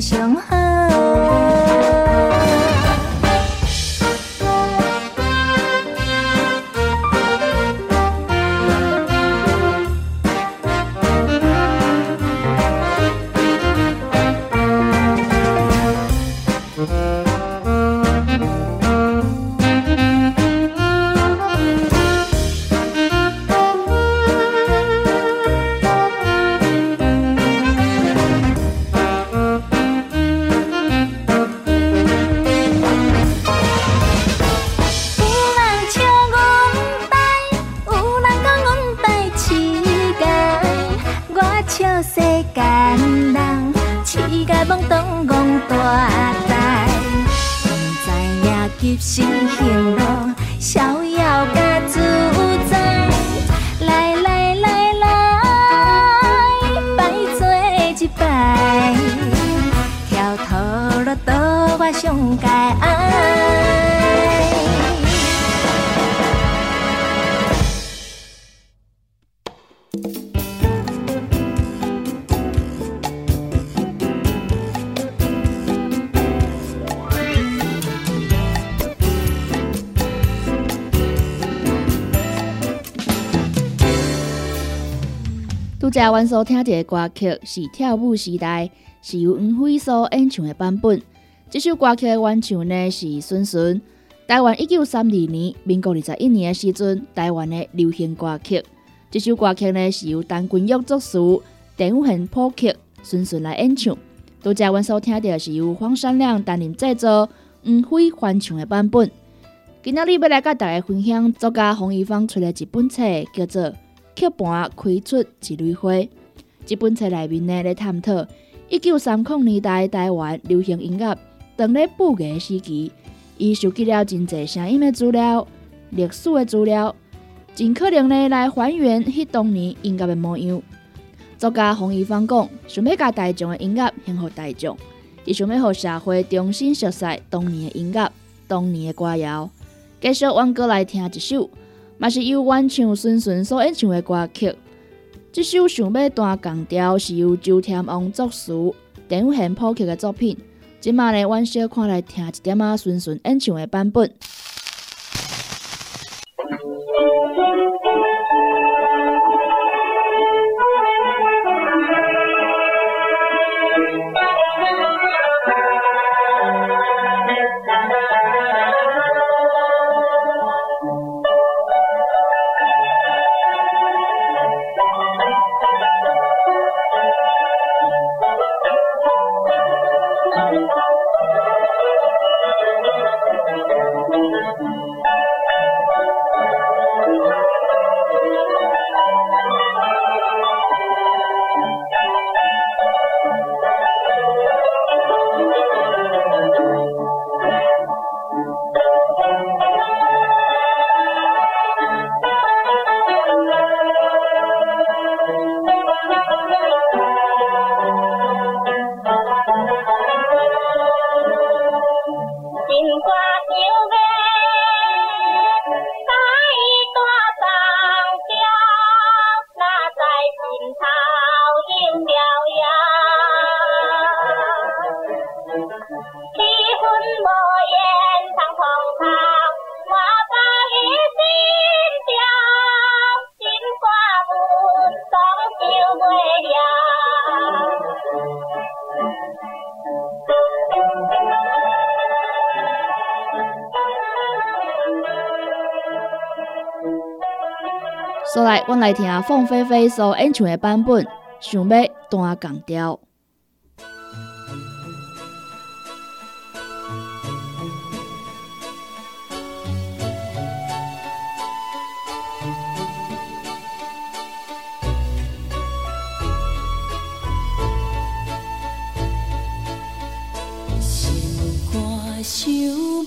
什么拄则阮所听到的歌曲是《跳舞时代》，是由黄飞所演唱的版本。这首歌曲的原唱呢是孙孙。台湾一九三二年，民国二十一年的时阵，台湾的流行歌曲。这首歌曲呢是由陈君玉作词，陈武恒谱曲，孙孙来演唱。拄则阮所听到是由黄山亮担任制作，黄飞翻唱的版本。今仔日要来甲大家分享作家洪一芳出的一本册，叫做。刻盘开出一蕊花，这本册内面呢，咧探讨一九三零年代台湾流行音乐当咧布的时期，伊收集了真侪声音的资料、历史的资料，尽可能呢来还原迄当年音乐的模样。作家洪一芳讲，想要甲大众的音乐献互大众，伊想要互社会重新熟悉当年的音乐、当年的歌谣。继续往过来听一首。嘛是由原唱孙孙所演唱的歌曲。这首想要弹钢调是由周天王作词、陈武宪谱曲的作品。今麦呢，阮小看来听一点啊，孙孙演唱的版本。来，听凤飞飞所演唱的版本，想要弹钢调。作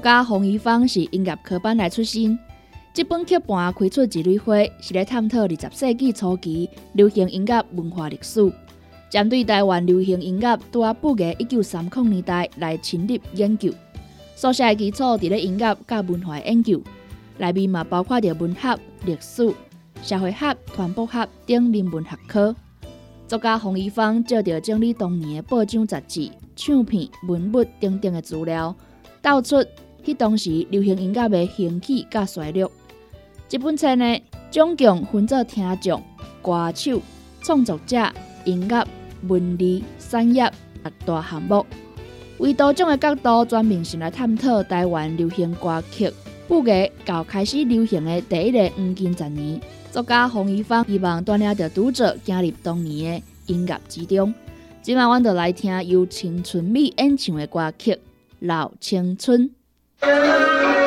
作家洪一芳是音乐科班来出身。这本课本开出一类花，是来探讨二十世纪初期流行音乐文化历史，针对台湾流行音乐拄啊布个一九三零年代来深入研究，所写的基础伫咧音乐甲文化研究。内面嘛包括着文学、历史、社会学、传播学等人文学科。作家洪一芳借着整理当年的报章杂志、唱片、文物等等的资料，道出迄当时流行音乐的兴起甲衰落。这本册呢，总共分作听众、歌手、创作者、音乐、文理、产业六大项目，为多种的角度专门性来探讨台湾流行歌曲。不过，到开始流行的第一个黄金十年，作家洪一芳希望锻炼着读者进入当年的音乐之中。今晚我就来听由青春美演唱的歌曲《老青春》。Música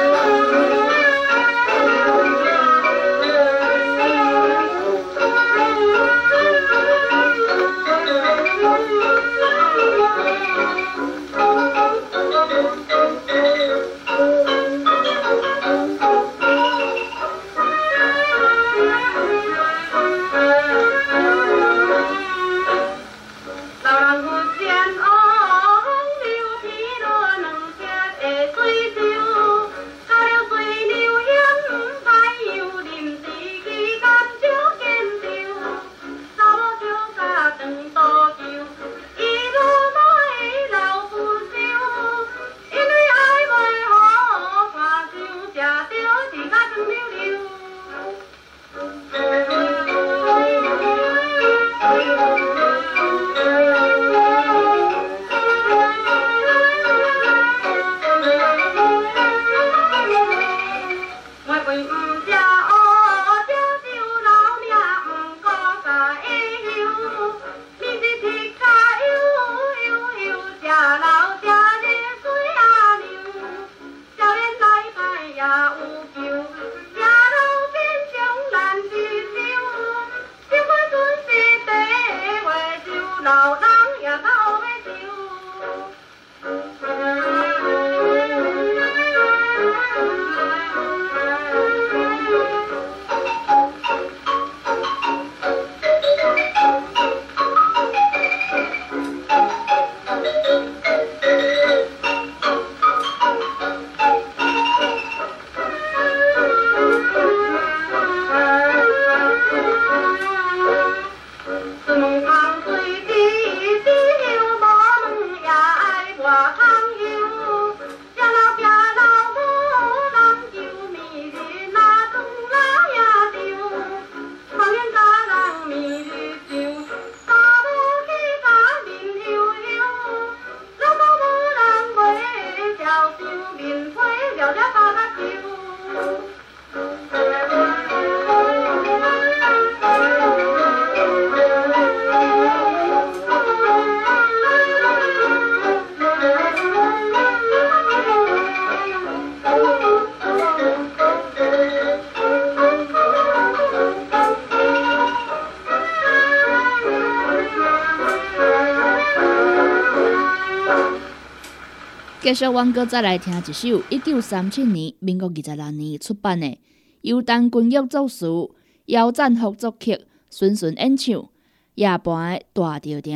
继续，王哥再来听一首一九三七年民国二十六年出版的，由陈君玉作词、姚赞福作曲、孙顺演唱《夜半的大吊灯》。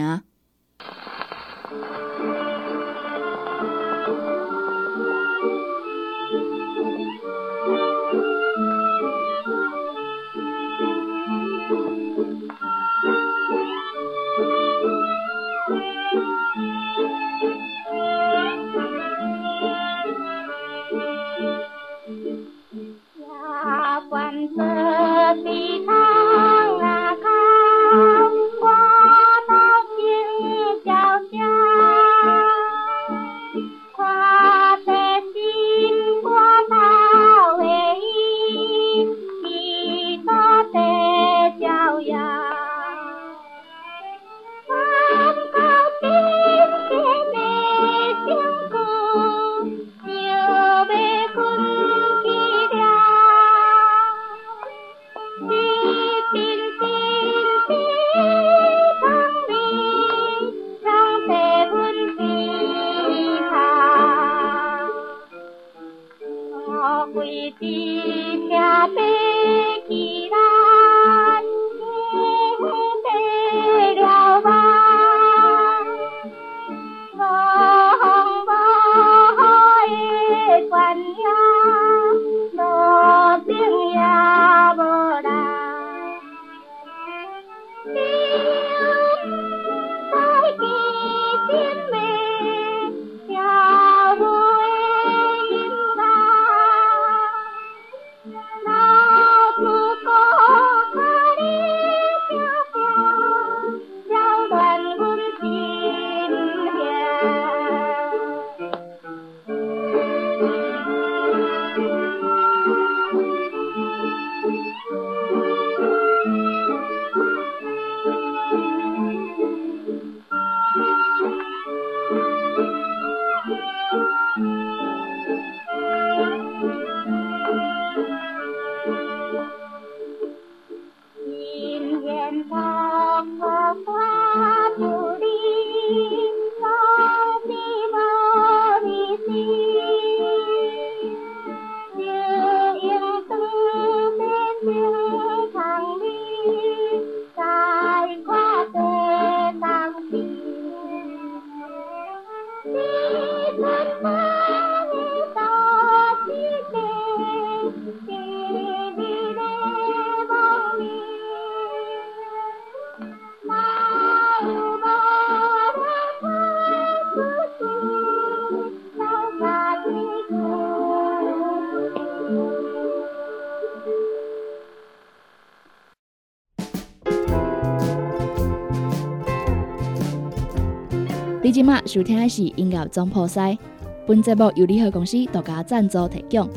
今麦收听的是音乐总破塞，本节目由联合公司独家赞助提供。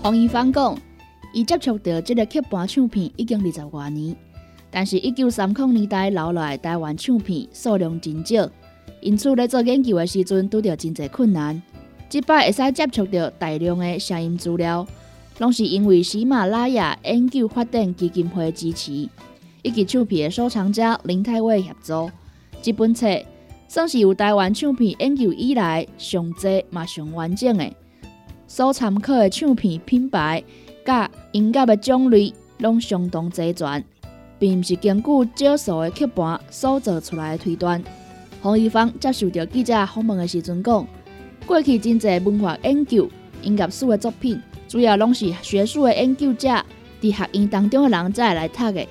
黄一芳讲。伊接触到这个刻盘唱片已经二十多年，但是，一九三零年代留来台湾唱片数量真少，因此咧做研究的时阵拄着真侪困难。即摆会使接触到大量的声音资料，拢是因为喜马拉雅研究发展基金会支持，以及唱片的收藏家林太伟协助。这本册算是有台湾唱片研究以来上侪嘛上完整的，所参考的唱片品牌。甲音乐的种类拢相当齐全，并毋是根据少数的曲盘所做出来的推断。洪一芳接受到记者访问的时阵讲，过去真侪文化研究、音乐史的作品，主要拢是学术的研究者伫学院当中的人才来读的。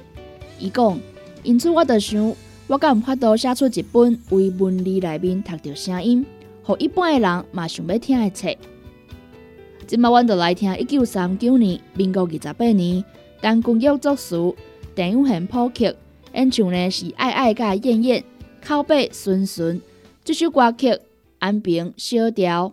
伊讲，因此我就想，我敢有法度写出一本为文理内面读到声音，互一般的人嘛想要听的册。今麦，阮就来听一九三九年民国二十八年，当军乐作词陈永贤谱曲，演唱的是爱爱甲燕燕，口碑顺顺。这首歌曲《安平小调》。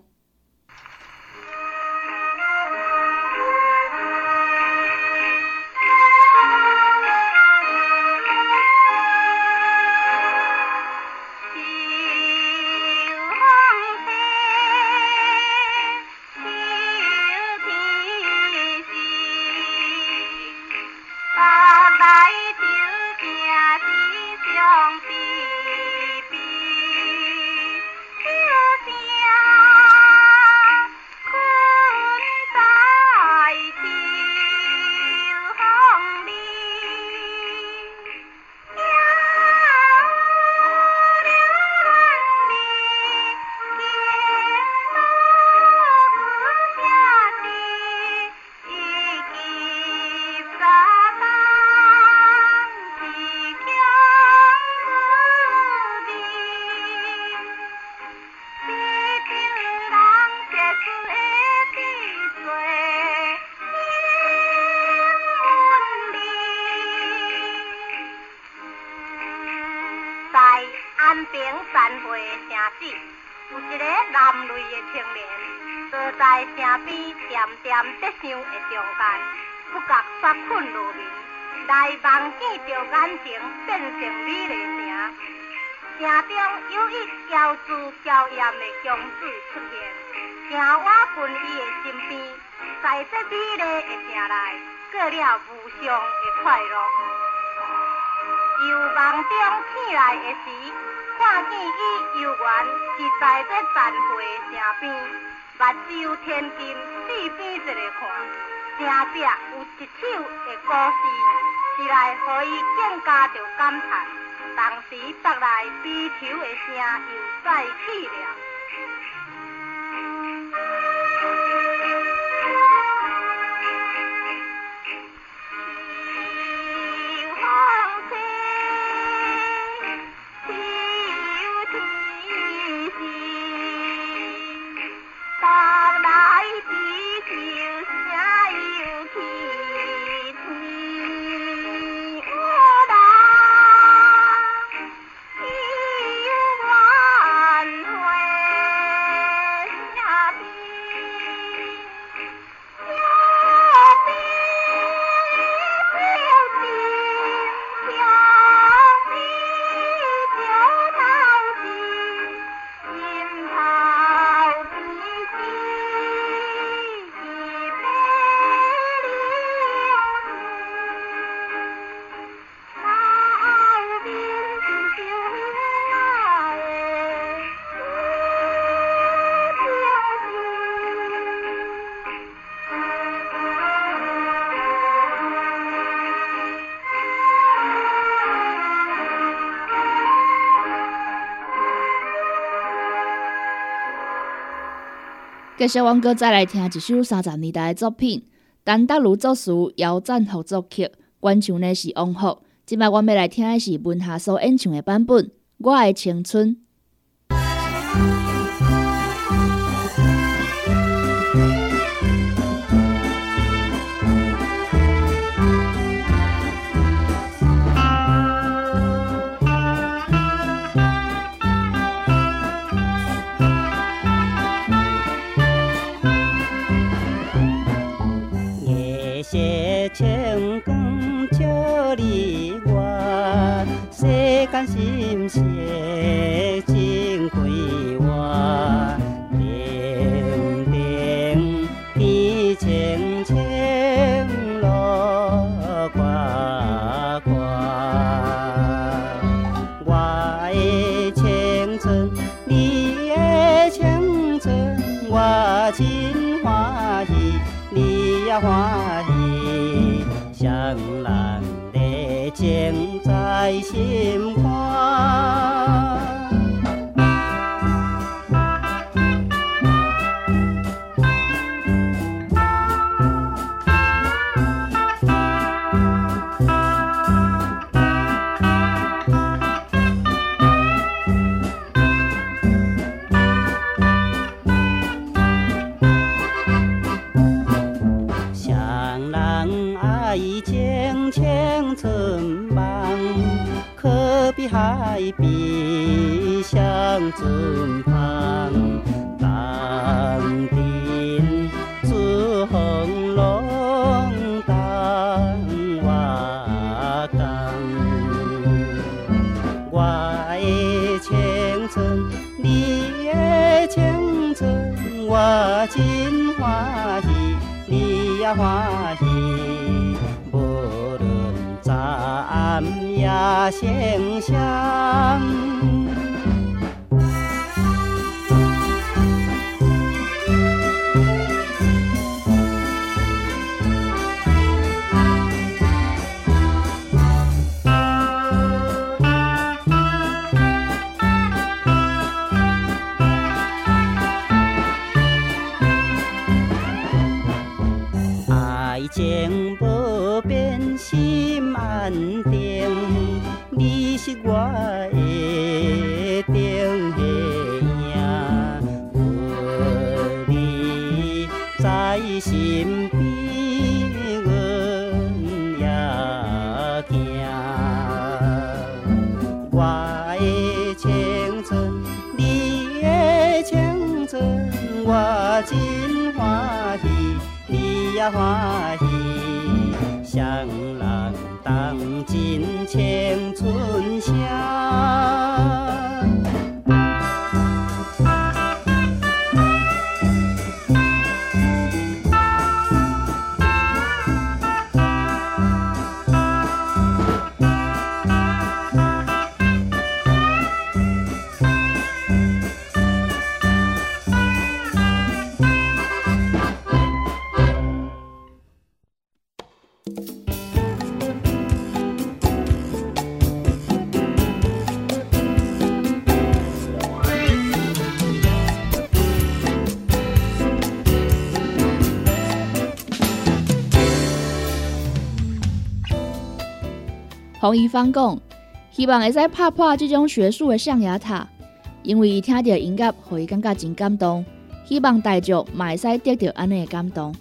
无上的快乐。由梦中醒来的时，看见伊游园，实在在残花城边，目睭天金，四边一个看，城壁有一首的故事，是来予伊更加着感叹。同时，北来悲愁的声又再起了。继续，王哥再来听一首三十年代的作品，陈德如作词，姚赞合作曲，原唱呢是王福。今麦我要来听的是文夏所演唱的版本，《我的青春》。在心。情不变，心安定。你是我的定影，有你在身边，我也惊。我的青春，你的青春，我真欢喜，你也欢喜。金钱洪一芳讲，希望会使拍破这种学术的象牙塔，因为伊听到音乐，互伊感觉真感动。希望大众嘛会使得到安尼的感动。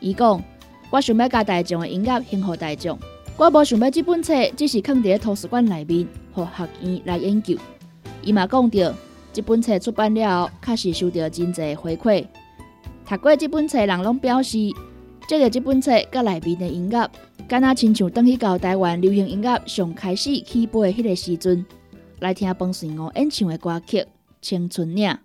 伊讲，我想要甲大众的音乐献互大众，我无想要这本册只是放伫图书馆内面，互学院来研究。伊嘛讲到，这本册出版了后，确实收到真侪回馈。读过这本册人拢表示，这个这本册甲内面的音乐。敢若亲像当去到台湾流行音乐上开始起步的迄个时阵，来听彭顺武演唱的歌曲《青春岭》。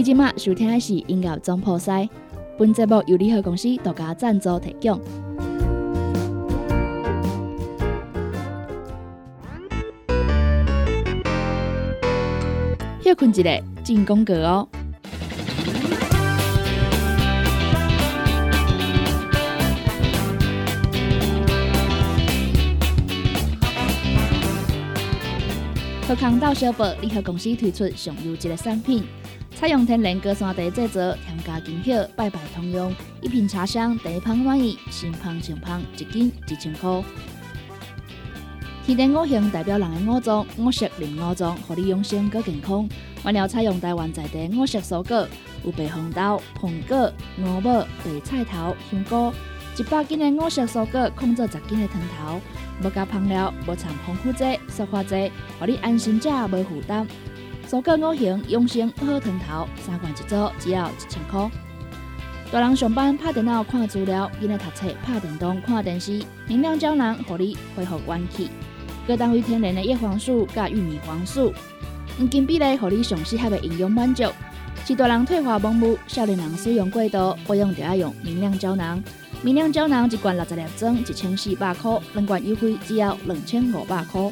今麦收听的是音乐总破塞，本节目由联合公司独家赞助提供。休困一下，进攻歌哦。贺康到小宝联合公司推出上优质的产品。采用天然高山茶制作，添加精血，拜拜通用。一瓶茶香，第一泡满意，新香清香，一斤一千块。天地五行代表人的五脏，五色令五脏，互你养生更健康。原料采用台湾在地五色蔬果，有白红豆、红果、五宝、白菜头、香菇。一百斤的五色蔬果，控制十斤的汤头。无加香料，无掺防腐剂、塑化剂，互你安心吃，无负担。蔬果五行养生好汤头，三罐一组，只要一千块。大人上班拍电脑看资料，囡仔读册拍电动看电视，明亮胶囊，互你恢复元气。各单位天然的叶黄素加玉米黄素，黄金比例，互你上适合的营养满足。是大人退化盲目，少年人使用过度，不用就要用明亮胶囊。明亮胶囊一罐六十粒装，一千四百块，两罐优惠只要两千五百块。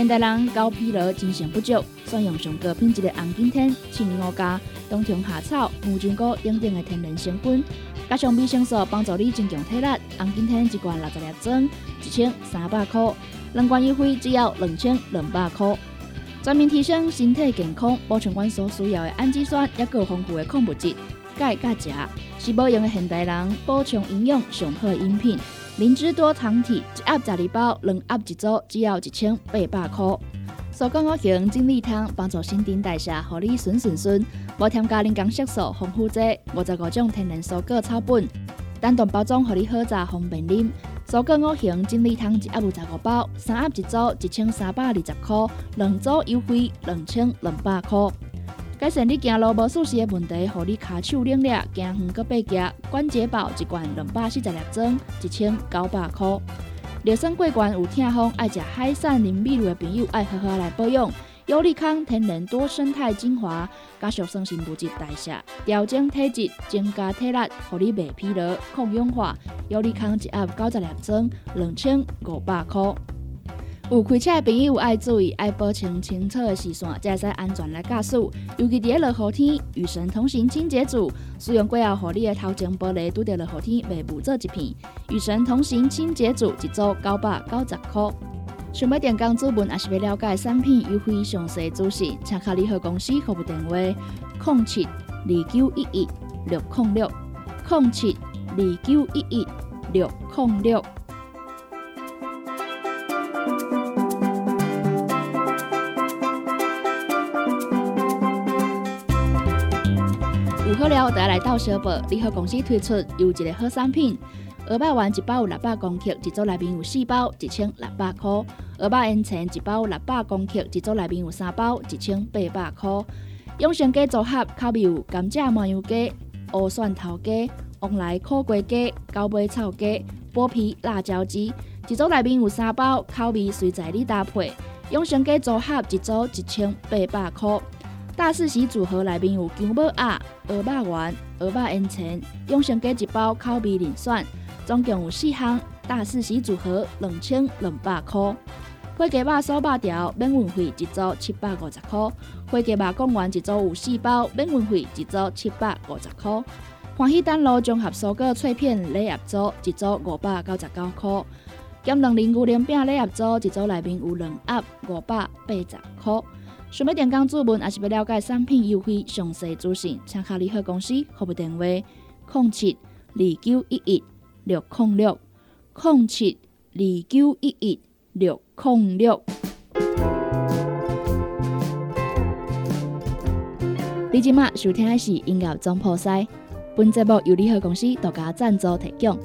现代人高疲劳、精神不足，选用上高品质的红景天、青乌加、冬虫夏草、牛筋菇等等的天然成分，加上维生素，帮助你增强体力。红景天一罐六十粒装，一千三百块，两罐优惠只要两千两百块，全面提升身体健康，补充阮所需要的氨基酸，也有丰富的矿物质、钙、钾、钾，是保养的现代人补充营养上好的饮品。灵芝多糖体一盒十二包，两盒一组，只要一千八百块。手工五行精力汤帮助新陈代谢，合你顺顺顺，无添加人工色素、防腐剂，五十五种天然蔬果草本，单独包装，合你好茶方便啉。手工五行精力汤一盒有十五包，三盒一组，一千三百二十块，两组优惠两千两百块。改善你走路无舒适的问题，互你骹手冷热，行远搁背夹，关节宝一罐两百四十粒装，一千九百块。热身过关有痛风，爱食海产林米露的朋友，爱好好来保养。优利康天然多生态精华，加速生成物质代谢，调整体质，增加体力，互你袂疲劳、抗氧化。优利康一盒九十粒装，两千五百块。有开车的朋友爱注意，爱保持清澈的视线，才会使安全来驾驶。尤其伫落雨天，雨神同行清洁组使用过后，互你的头前玻璃拄着落雨天袂雾做一片。雨神同行清洁组一组九百九十块。想要电工主文，也是要了解产品优惠详细资讯，请卡联合公司客服电话：零七二九一一六零六零七二九一一六零六。好了，大家来到小宝联合公司推出优质的好产品。鹅巴丸一包有六百公克，一组内面有四包，一千六百块。鹅巴烟肠一包有六百公克，一组内面有三包，一千八百块。养生鸡组合，口味有甘蔗麻油鸡、乌蒜头鸡、旺来苦瓜鸡、高尾草鸡、剥皮辣椒鸡，一组内面有三包，口味随在你搭配。养生鸡组合一组一千八百块。大四喜组合内面有姜母鸭、鹅肉丸、鹅肉烟肠，用上加一包口味零选，总共有四项。大四喜组合两千两百块。花鸡肉酥肉条免运费一组七百五十块。花鸡肉贡丸一组有四包，免运费一组七百五十块。欢喜丹路综合蔬果脆片礼盒组一组五百九十九块。减两零牛奶饼礼盒组，一组内面有两盒，五百八十块。想要点工注文，也是要了解产品优惠详细资讯，请卡联合公司客服电话：零七二九一一六零六零七二九一一六零六。你今麦收听的是音乐总铺塞，本节目由联合公司独家赞助提供。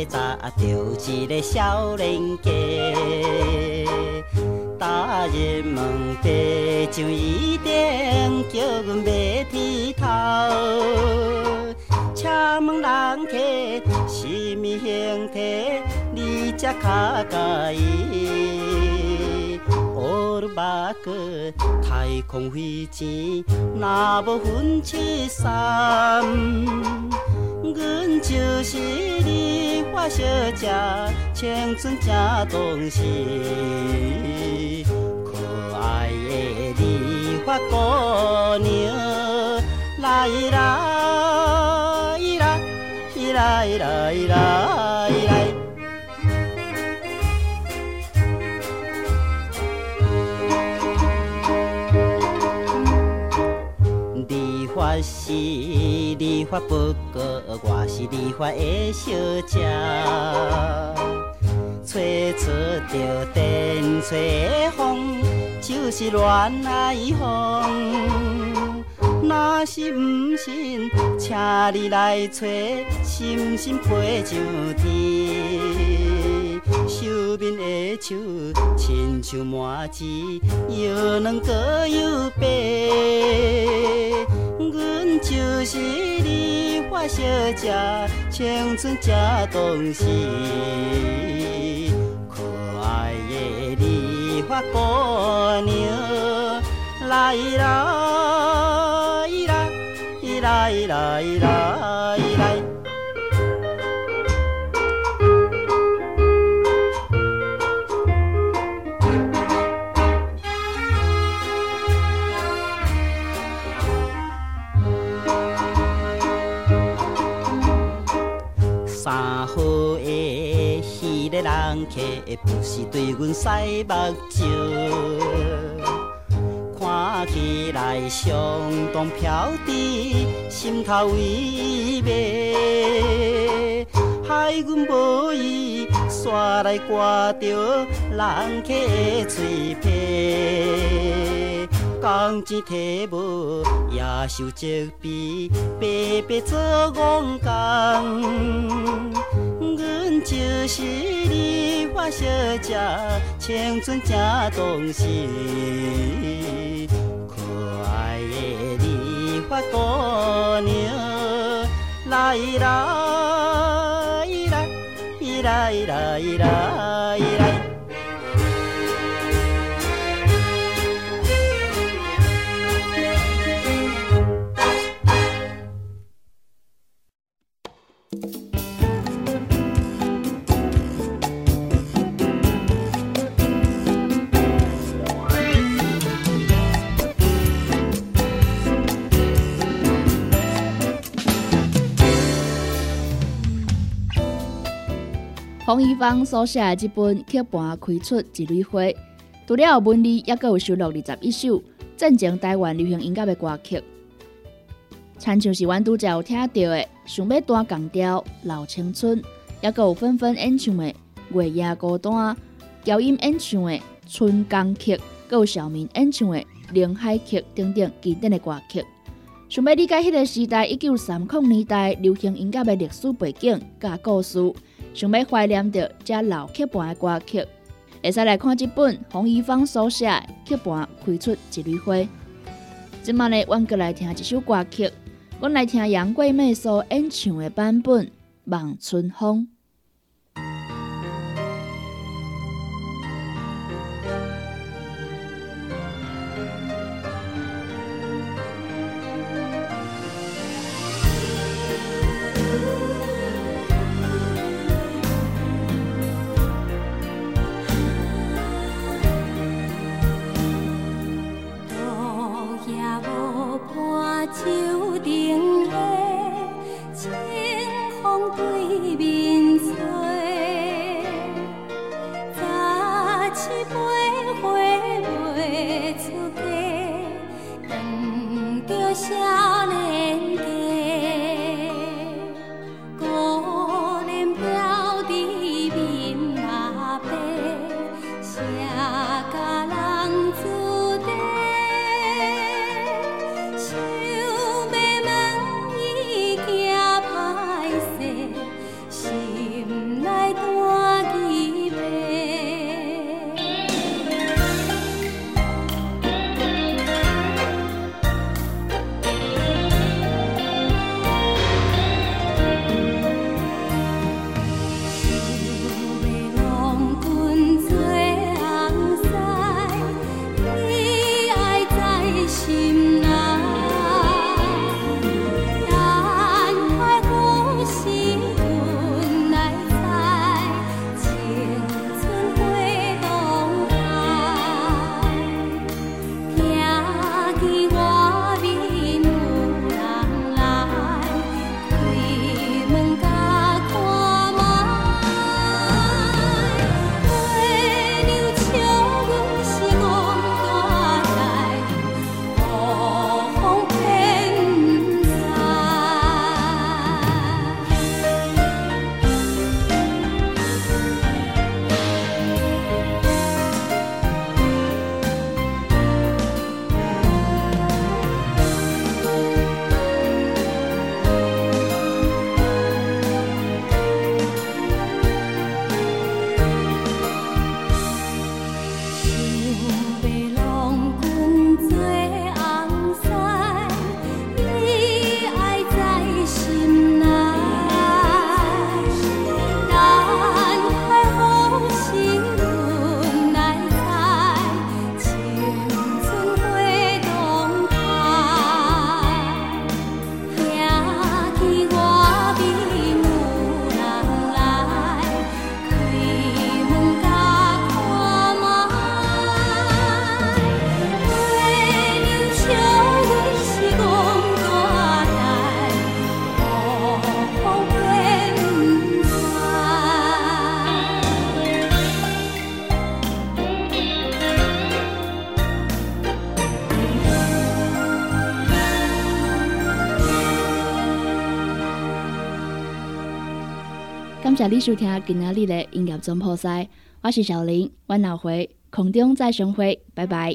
一个少年家，大人问地上一定叫阮买剃头。请问人客什么形体？你才较介意？乌鲁巴克太空飞钱，若无分七三。阮就是你花小姐，青春正当时，可爱的梨花姑娘，来来来来来来来。是梨花不过，我是你花的小姐。吹出着电吹风，就是恋爱风。若是不信，请你来吹，心心飞上天。手边的手，亲像麻糍，又软搁又白。阮就是你发小姐，青春才当时，可爱的你发姑娘，来来来来来来来。人客不是对阮使目睭，看起来相当飘滴，心头微微，害阮无意煞来挂着人客的嘴皮，工钱摕无也受责备，白白做戆工。阮就是梨花小姐，青春正当时，可爱的梨花姑娘，来来来来来来来。洪一芳所写的这本《曲盘开出一朵花》，除了文字，也有收录二十一首正经台湾流行音乐的歌曲。参像是阮拄则有听到的《想要弹钢调》《老青春》，也有纷纷演唱的《月夜孤单》，调音演唱的《春江曲》，有小明演唱的《林海曲》等等经典的歌曲。想要理解迄个时代一九三零年代流行音乐的历史背景甲故事。想要怀念着这老曲盘的歌曲，会使来看这本洪一芳所写《曲盘开出一缕花》。今晚呢，阮过来听一首歌曲，阮来听杨贵妹所演唱的版本《望春风》。Quay 谢你收听今仔日的音乐总破赛，我是小林，我后回空中再相会，拜拜。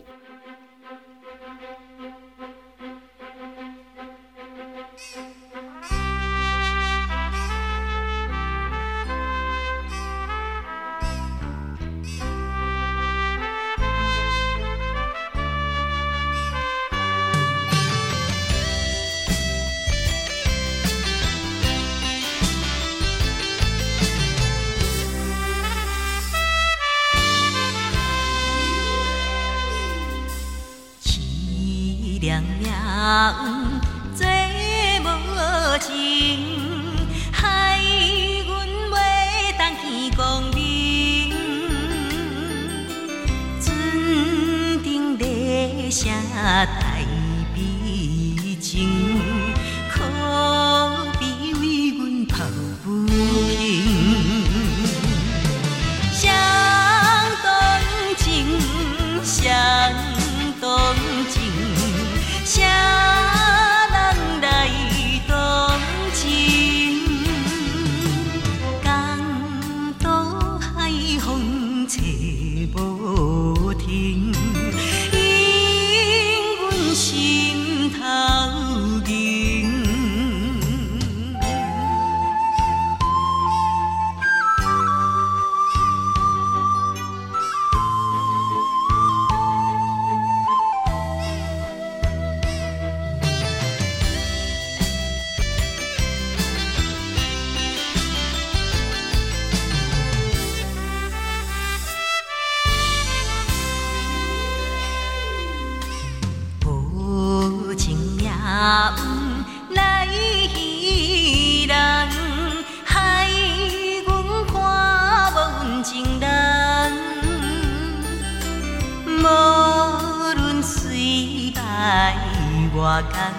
我甘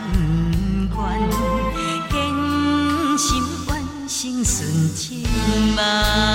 愿，坚心愿，心纯情梦。